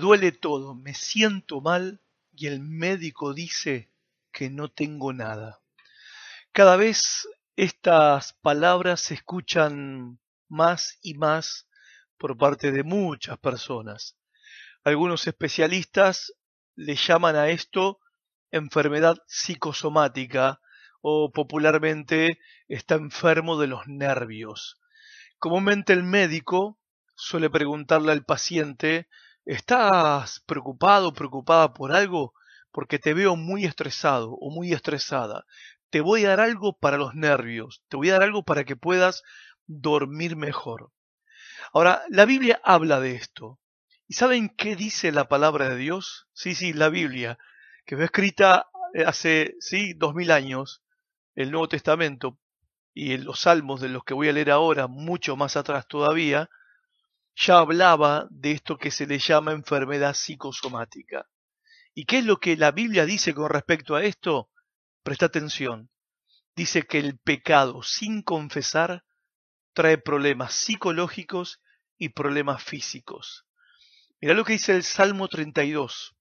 Duele todo, me siento mal y el médico dice que no tengo nada. Cada vez estas palabras se escuchan más y más por parte de muchas personas. Algunos especialistas le llaman a esto enfermedad psicosomática o popularmente está enfermo de los nervios. Comúnmente el médico suele preguntarle al paciente, ¿estás preocupado preocupada por algo? Porque te veo muy estresado o muy estresada. Te voy a dar algo para los nervios, te voy a dar algo para que puedas dormir mejor. Ahora, la Biblia habla de esto. ¿Y saben qué dice la palabra de Dios? Sí, sí, la Biblia, que fue escrita eh, hace, sí, dos mil años, el Nuevo Testamento y los salmos de los que voy a leer ahora, mucho más atrás todavía, ya hablaba de esto que se le llama enfermedad psicosomática. ¿Y qué es lo que la Biblia dice con respecto a esto? Presta atención. Dice que el pecado sin confesar trae problemas psicológicos y problemas físicos. Mira lo que dice el Salmo 32.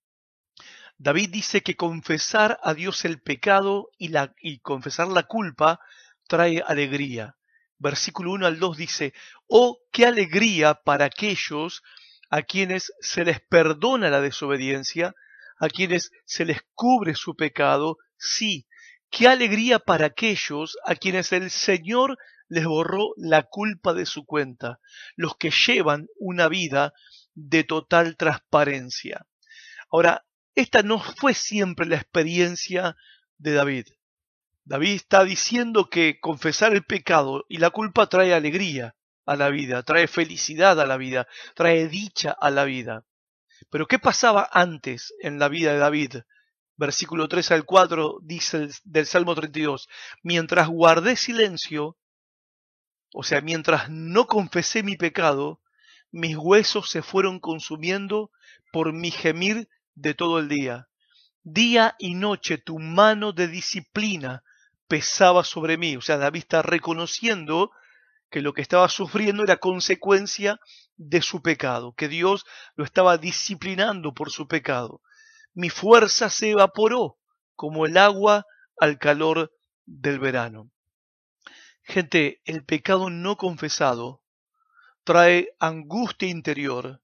David dice que confesar a Dios el pecado y confesar la culpa trae alegría. Versículo 1 al 2 dice, oh, qué alegría para aquellos a quienes se les perdona la desobediencia, a quienes se les cubre su pecado, sí, qué alegría para aquellos a quienes el Señor les borró la culpa de su cuenta, los que llevan una vida de total transparencia. Ahora, esta no fue siempre la experiencia de David. David está diciendo que confesar el pecado y la culpa trae alegría a la vida, trae felicidad a la vida, trae dicha a la vida. Pero ¿qué pasaba antes en la vida de David? Versículo 3 al 4 dice del Salmo 32, mientras guardé silencio, o sea, mientras no confesé mi pecado, mis huesos se fueron consumiendo por mi gemir de todo el día. Día y noche tu mano de disciplina pesaba sobre mí. O sea, David está reconociendo que lo que estaba sufriendo era consecuencia de su pecado, que Dios lo estaba disciplinando por su pecado. Mi fuerza se evaporó como el agua al calor del verano. Gente, el pecado no confesado trae angustia interior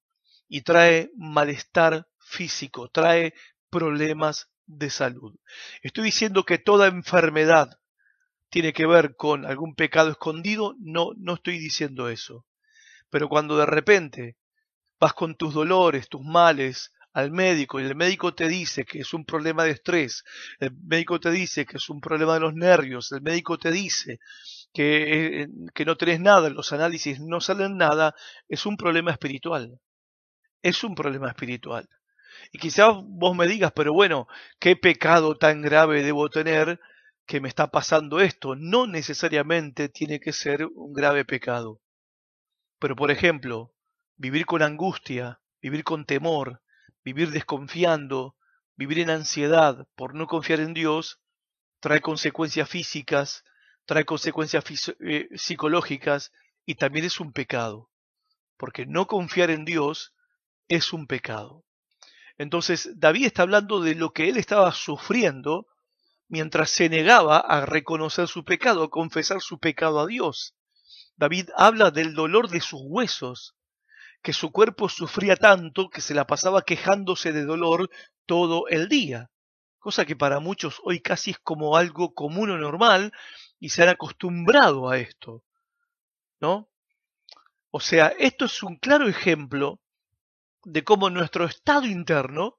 y trae malestar físico, trae problemas de salud. Estoy diciendo que toda enfermedad tiene que ver con algún pecado escondido, no, no estoy diciendo eso. Pero cuando de repente vas con tus dolores, tus males al médico y el médico te dice que es un problema de estrés, el médico te dice que es un problema de los nervios, el médico te dice que, eh, que no tenés nada, los análisis no salen nada, es un problema espiritual. Es un problema espiritual. Y quizás vos me digas, pero bueno, ¿qué pecado tan grave debo tener que me está pasando esto? No necesariamente tiene que ser un grave pecado. Pero por ejemplo, vivir con angustia, vivir con temor, vivir desconfiando, vivir en ansiedad por no confiar en Dios, trae consecuencias físicas, trae consecuencias eh, psicológicas y también es un pecado. Porque no confiar en Dios es un pecado. Entonces David está hablando de lo que él estaba sufriendo mientras se negaba a reconocer su pecado, a confesar su pecado a Dios. David habla del dolor de sus huesos, que su cuerpo sufría tanto que se la pasaba quejándose de dolor todo el día, cosa que para muchos hoy casi es como algo común o normal y se han acostumbrado a esto. ¿No? O sea, esto es un claro ejemplo de cómo nuestro estado interno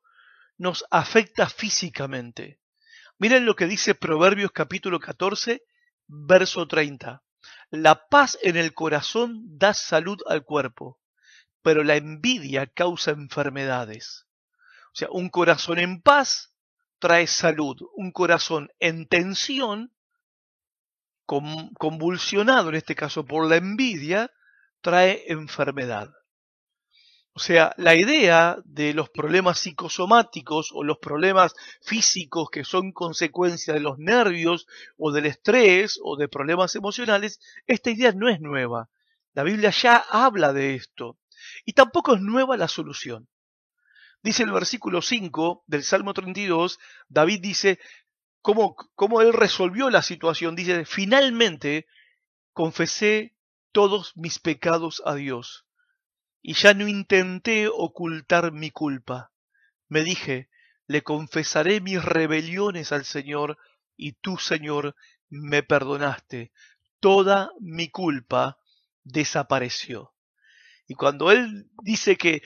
nos afecta físicamente. Miren lo que dice Proverbios capítulo 14, verso 30. La paz en el corazón da salud al cuerpo, pero la envidia causa enfermedades. O sea, un corazón en paz trae salud, un corazón en tensión, convulsionado en este caso por la envidia, trae enfermedad. O sea, la idea de los problemas psicosomáticos o los problemas físicos que son consecuencia de los nervios o del estrés o de problemas emocionales, esta idea no es nueva. La Biblia ya habla de esto. Y tampoco es nueva la solución. Dice el versículo 5 del Salmo 32, David dice cómo, cómo él resolvió la situación. Dice, finalmente confesé todos mis pecados a Dios y ya no intenté ocultar mi culpa. Me dije, le confesaré mis rebeliones al Señor y tú, Señor, me perdonaste. Toda mi culpa desapareció. Y cuando él dice que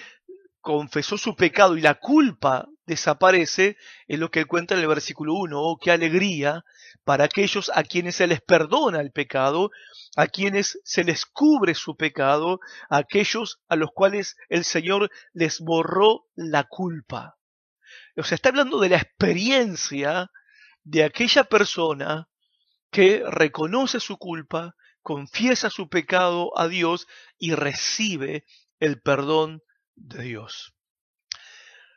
confesó su pecado y la culpa desaparece, es lo que cuenta en el versículo 1. Oh, qué alegría para aquellos a quienes se les perdona el pecado, a quienes se les cubre su pecado, a aquellos a los cuales el Señor les borró la culpa. O sea, está hablando de la experiencia de aquella persona que reconoce su culpa, confiesa su pecado a Dios y recibe el perdón de Dios.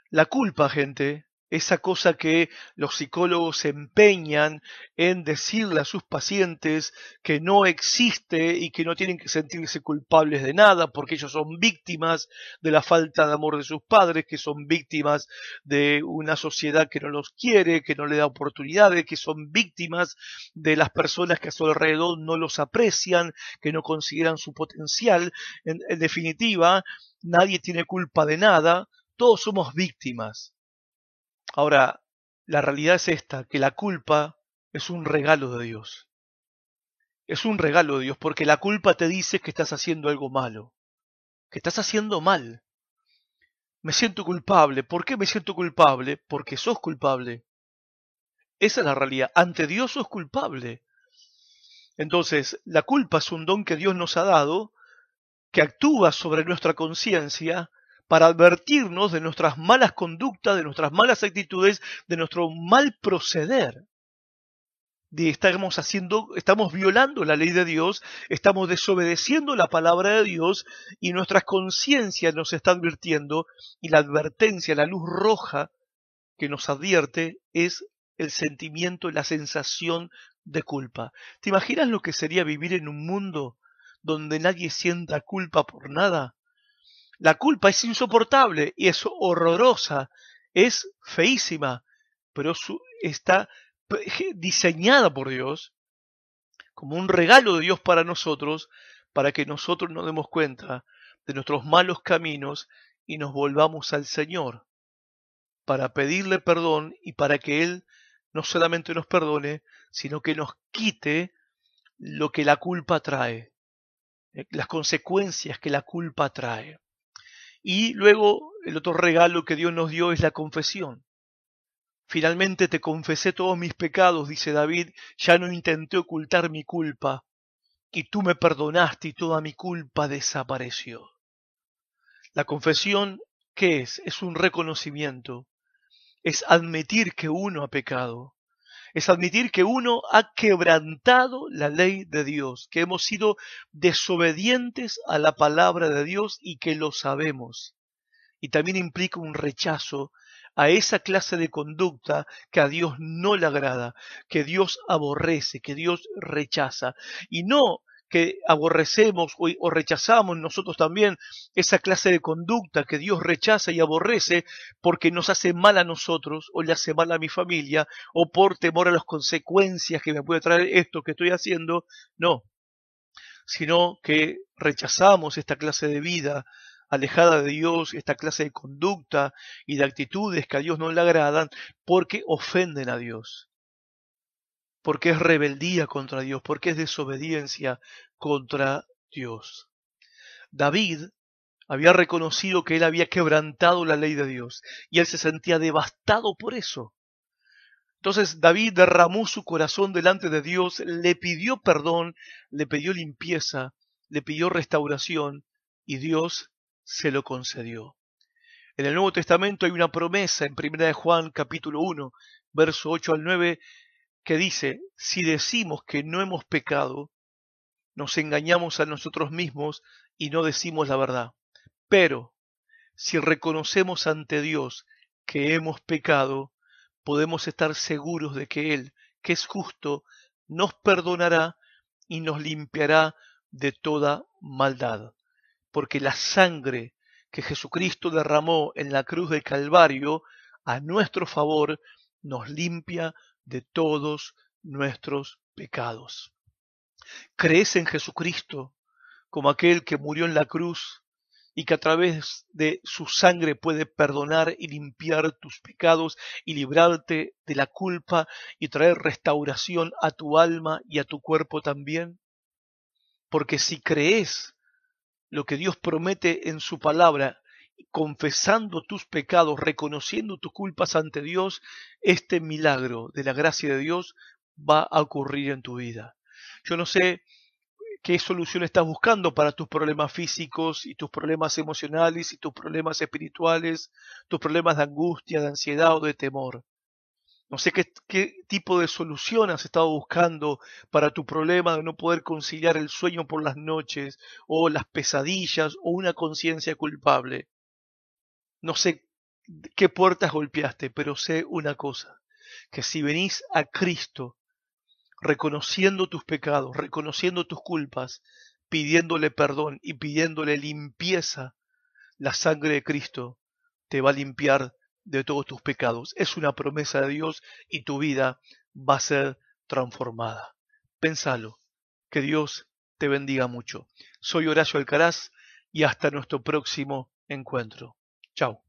La culpa, gente, esa cosa que los psicólogos empeñan en decirle a sus pacientes que no existe y que no tienen que sentirse culpables de nada porque ellos son víctimas de la falta de amor de sus padres, que son víctimas de una sociedad que no los quiere, que no le da oportunidades, que son víctimas de las personas que a su alrededor no los aprecian, que no consideran su potencial. En, en definitiva, nadie tiene culpa de nada, todos somos víctimas. Ahora, la realidad es esta, que la culpa es un regalo de Dios. Es un regalo de Dios porque la culpa te dice que estás haciendo algo malo, que estás haciendo mal. Me siento culpable. ¿Por qué me siento culpable? Porque sos culpable. Esa es la realidad. Ante Dios sos culpable. Entonces, la culpa es un don que Dios nos ha dado, que actúa sobre nuestra conciencia para advertirnos de nuestras malas conductas, de nuestras malas actitudes, de nuestro mal proceder. De estamos haciendo, estamos violando la ley de Dios, estamos desobedeciendo la palabra de Dios y nuestra conciencia nos está advirtiendo y la advertencia, la luz roja que nos advierte es el sentimiento, la sensación de culpa. ¿Te imaginas lo que sería vivir en un mundo donde nadie sienta culpa por nada? La culpa es insoportable y es horrorosa, es feísima, pero está diseñada por Dios como un regalo de Dios para nosotros, para que nosotros nos demos cuenta de nuestros malos caminos y nos volvamos al Señor, para pedirle perdón y para que Él no solamente nos perdone, sino que nos quite lo que la culpa trae, eh, las consecuencias que la culpa trae. Y luego el otro regalo que Dios nos dio es la confesión. Finalmente te confesé todos mis pecados, dice David, ya no intenté ocultar mi culpa, y tú me perdonaste y toda mi culpa desapareció. La confesión, ¿qué es? Es un reconocimiento, es admitir que uno ha pecado, es admitir que uno ha quebrantado la ley de Dios, que hemos sido desobedientes a la palabra de Dios y que lo sabemos. Y también implica un rechazo a esa clase de conducta que a Dios no le agrada, que Dios aborrece, que Dios rechaza. Y no que aborrecemos o, rechazamos nosotros también esa clase de conducta que Dios rechaza y aborrece porque nos hace mal a nosotros o le hace mal a mi familia o por temor a las consecuencias que me puede traer esto que estoy haciendo, no, sino que rechazamos esta clase de vida alejada de Dios, esta clase de conducta y de actitudes que a Dios no le agradan porque ofenden a Dios porque es rebeldía contra Dios, porque es desobediencia contra Dios. David había reconocido que él había quebrantado la ley de Dios y él se sentía devastado por eso. Entonces David derramó su corazón delante de Dios, le pidió perdón, le pidió limpieza, le pidió restauración y Dios se lo concedió. En el Nuevo Testamento hay una promesa en 1 de Juan capítulo 1, verso 8 al 9, que dice, si decimos que no hemos pecado, nos engañamos a nosotros mismos y no decimos la verdad. Pero, si reconocemos ante Dios que hemos pecado, podemos estar seguros de que Él, que es justo, nos perdonará y nos limpiará de toda maldad. Porque la sangre que Jesucristo derramó en la cruz del Calvario a nuestro favor, nos limpia de todos nuestros pecados. ¿Crees en Jesucristo como aquel que murió en la cruz y que a través de su sangre puede perdonar y limpiar tus pecados y librarte de la culpa y traer restauración a tu alma y a tu cuerpo también? Porque si crees lo que Dios promete en su palabra, confesando tus pecados, reconociendo tus culpas ante Dios, este milagro de la gracia de Dios va a ocurrir en tu vida. Yo no sé qué solución estás buscando para tus problemas físicos y tus problemas emocionales y tus problemas espirituales, tus problemas de angustia, de ansiedad o de temor. No sé qué, qué, tipo de solución has estado buscando para tu problema de no poder conciliar el sueño por las noches o las pesadillas o una conciencia culpable. No sé qué puertas golpeaste, pero sé una cosa, que si venís a Cristo reconociendo tus pecados, reconociendo tus culpas, pidiéndole perdón y pidiéndole limpieza, la sangre de Cristo te va a limpiar de todos tus pecados. Es una promesa de Dios y tu vida va a ser transformada. Pénsalo. Que Dios te bendiga mucho. Soy Horacio Alcaraz y hasta nuestro próximo encuentro. Ciao.